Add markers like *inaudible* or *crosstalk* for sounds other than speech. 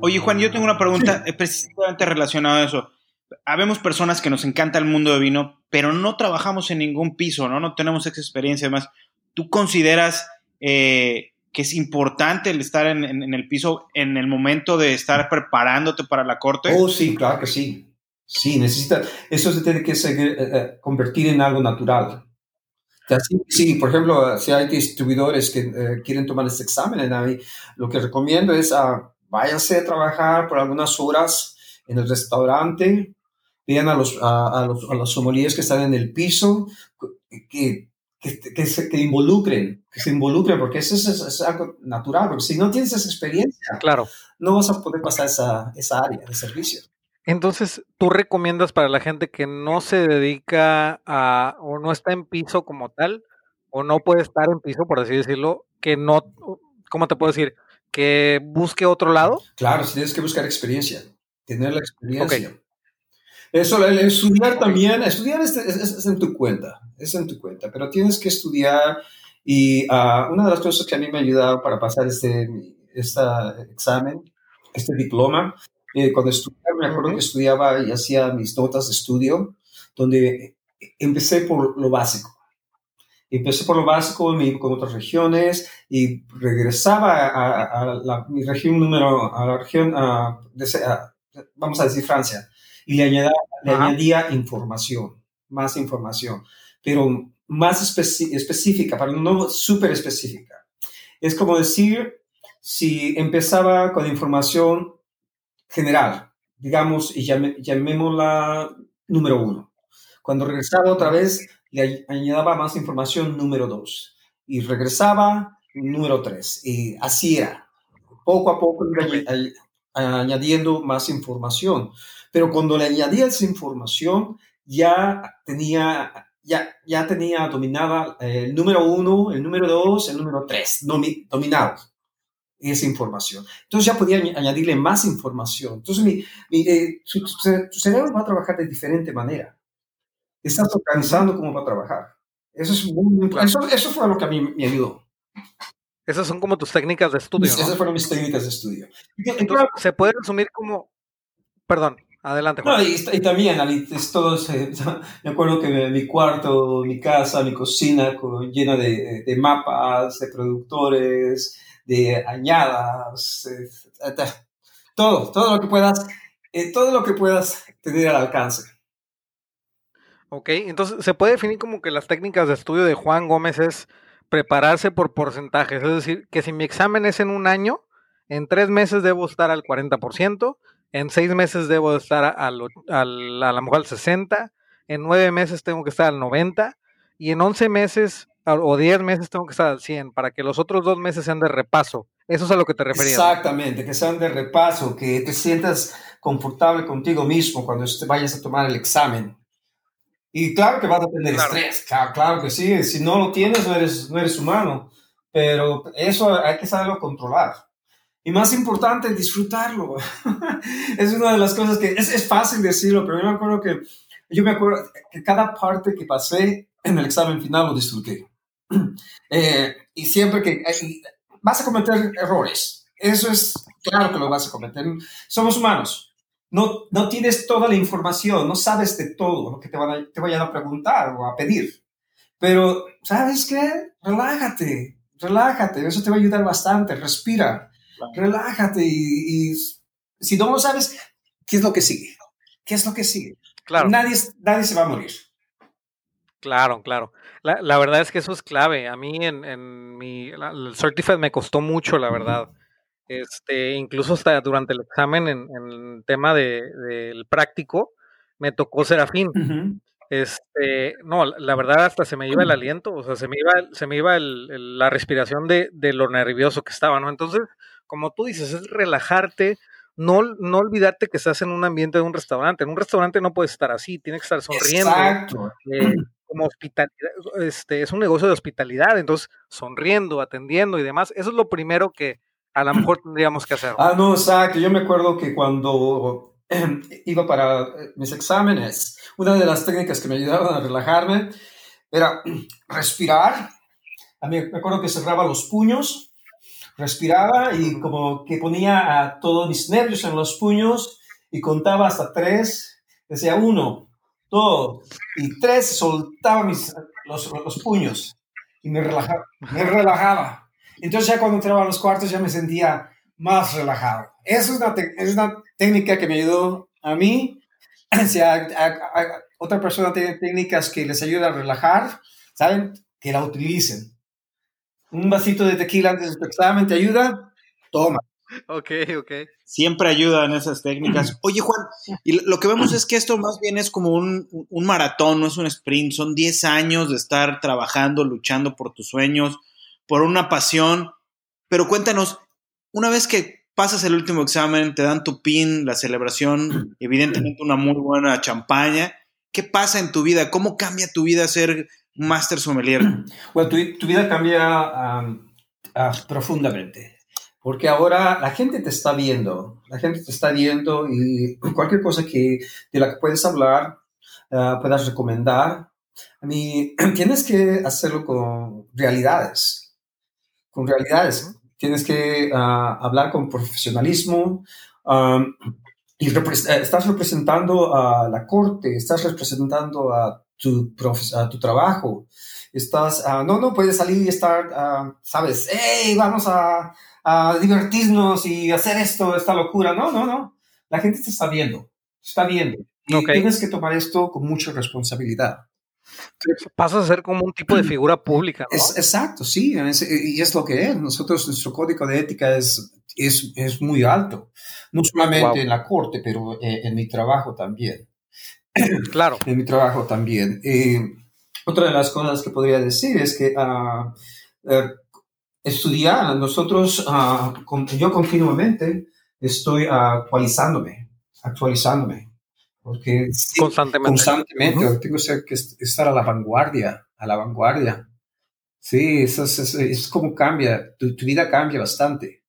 Oye, Juan, yo tengo una pregunta precisamente relacionada a eso. Habemos personas que nos encanta el mundo de vino, pero no trabajamos en ningún piso, ¿no? No tenemos esa experiencia. Además, ¿tú consideras eh, que es importante el estar en, el piso en el momento de estar preparándote para la corte? Oh, sí, claro que sí. Sí, necesita, eso se tiene que eh, eh, convertir en algo natural. Sí, por ejemplo, si hay distribuidores que quieren tomar este examen, lo que recomiendo es uh, váyanse a trabajar por algunas horas en el restaurante, vean a los, a, los, a los sommeliers que están en el piso, que, que, que, se que involucren, que se involucren, porque eso es, algo natural, porque si no tienes esa experiencia, claro. no vas a poder pasar esa, esa área de servicio. Entonces, ¿tú recomiendas para la gente que no se dedica a, o no está en piso como tal, o no puede estar en piso, por así decirlo, que no, ¿cómo te puedo decir? Que busque otro lado? Claro, tienes que buscar experiencia, tener la experiencia. Eso, el estudiar también, estudiar es, en tu cuenta, es en tu cuenta, pero tienes que estudiar y ah, una de las cosas que a mí me ha ayudado para pasar este, este examen, este diploma, eh, cuando estudiaba, me acuerdo que estudiaba y hacía mis notas de estudio, donde empecé por lo básico empecé por lo básico con otras regiones y regresaba a, mi región número, a la región, vamos a decir Francia, y le añadía, le añadía información, más información, pero más específica, para no súper específica. Es como decir, si empezaba con información general, digamos, y llamémosla número uno. Cuando regresaba otra vez, le añadaba más información número dos y regresaba número tres y así era. Poco a poco añadiendo más información. Pero cuando le añadía esa información, ya tenía, ya, ya tenía dominada el número uno, el número dos, el número tres, dominado esa información. Entonces ya podía añadirle más información. Entonces mi, eh, su, cerebro va a trabajar de diferente manera estás organizando cómo va a trabajar. Eso, es muy, eso, eso fue lo que a mí me ayudó. Esas son como tus técnicas de estudio. Esas fueron mis técnicas de estudio. Entonces, se puede resumir como. Perdón, adelante. No, y, también, es todo *laughs* me acuerdo que mi cuarto, mi casa, mi cocina llena de, de, mapas, de productores, de añadas, todo, todo lo que puedas, eh, todo lo que puedas tener al alcance. Ok, entonces se puede definir como que las técnicas de estudio de Juan Gómez es prepararse por porcentajes, es decir, que si mi examen es en un año, en tres meses debo estar al 40%, en seis meses debo estar al, al, a lo mejor al 60%, en nueve meses tengo que estar al 90% y en once meses o diez meses tengo que estar al 100 para que los otros dos meses sean de repaso. Eso es a lo que te referías. Exactamente, que sean de repaso, que te sientas confortable contigo mismo cuando vayas a tomar el examen. Y claro que vas a tener estrés, claro, que sí, si no lo tienes no eres, no eres humano, pero eso hay que saberlo controlar. Y más importante, disfrutarlo. *laughs* es una de las cosas que es, es, fácil decirlo, pero yo me acuerdo que yo me acuerdo que cada parte que pasé en el examen final lo disfruté. *clears throat* Eh, y siempre que eh, vas a cometer errores, eso es claro que lo vas a cometer. Somos humanos, no, no tienes toda la información, no sabes de todo lo que te, van a, te vayan a preguntar o a pedir. Pero, ¿sabes qué? Relájate, relájate, eso te va a ayudar bastante, respira, relájate y, si no lo sabes, ¿qué es lo que sigue? ¿Qué es lo que sigue? Claro. Nadie, nadie se va a morir. Claro, claro. La, la, verdad es que eso es clave. A mí en, en mi el Certified me costó mucho, la verdad. Este, incluso hasta durante el examen en, el tema del práctico, me tocó Serafín. Este, no, la verdad hasta se me iba el *clears throat* aliento, o sea, se me iba, se me iba la respiración de, lo nervioso que estaba, ¿no? Entonces, como tú dices, es relajarte, no, no olvidarte que estás en un ambiente de un restaurante. En un restaurante no puedes estar así, tienes que estar sonriendo. Exacto. Eh, *clears throat* como hospitalidad, este, es un negocio de hospitalidad, entonces sonriendo, atendiendo y demás. Eso es lo primero que, a lo mejor tendríamos que hacer. Ah, no, exacto. Yo me acuerdo que cuando em, *clears throat* iba para eh, mis exámenes, una de las técnicas que me ayudaban a relajarme era *clears throat* respirar. A mí me acuerdo que cerraba los puños, respiraba y como que ponía a todos mis nervios en los puños y contaba hasta tres. Decía uno, dos y tres, soltaba mis, los, los puños y me relajaba, me relajaba. Entonces ya cuando entraba a los cuartos ya me sentía más relajado. Esa es una, es una técnica que me ayudó a mí. *clears throat* Si a, otra persona tiene técnicas que les ayudan a relajar, ¿saben? Que la utilicen. Un vasito de tequila antes del examen te ayuda, toma. Ok, ok. Siempre ayudan esas técnicas. *clears throat* Oye, Juan, y lo que vemos es que esto más bien es como un, un maratón, no es un sprint. Son 10 años de estar trabajando, luchando por tus sueños, por una pasión. Pero cuéntanos, una vez que pasas el último examen, te dan tu pin, la celebración, *clears throat* evidentemente una muy buena champaña. ¿Qué pasa en tu vida? ¿Cómo cambia tu vida ser un máster sommelier? *clears throat* Bueno, tu, vida cambia profundamente. Porque ahora la gente te está viendo, la gente te está viendo y *clears throat* cualquier cosa que, de la que puedes hablar, uh, puedas recomendar, a mí tienes que hacerlo con realidades, con realidades. Tienes que uh, hablar con profesionalismo um, y eh, estás representando a la corte, estás representando a tu, a tu trabajo. Estás, uh, no, no puedes salir y estar, sabes, hey, vamos a, a divertirnos y hacer esto, esta locura. No, no, no. La gente te está viendo, está viendo. Y tienes que tomar esto con mucha responsabilidad. *laughs* Pasas a ser como un tipo de figura pública. ¿no? Es, exacto, sí, y es lo que es. Nosotros, nuestro código de ética es, es, es muy alto, no solamente en la corte, pero eh, en mi trabajo también. *clears throat* Claro. en mi trabajo también. Eh, otra de las cosas que podría decir es que uh, estudiar, nosotros, uh, yo continuamente estoy actualizándome, actualizándome, porque constantemente, constantemente tengo que estar a la vanguardia, a la vanguardia. Sí, eso es, es, como cambia, tu, vida cambia bastante.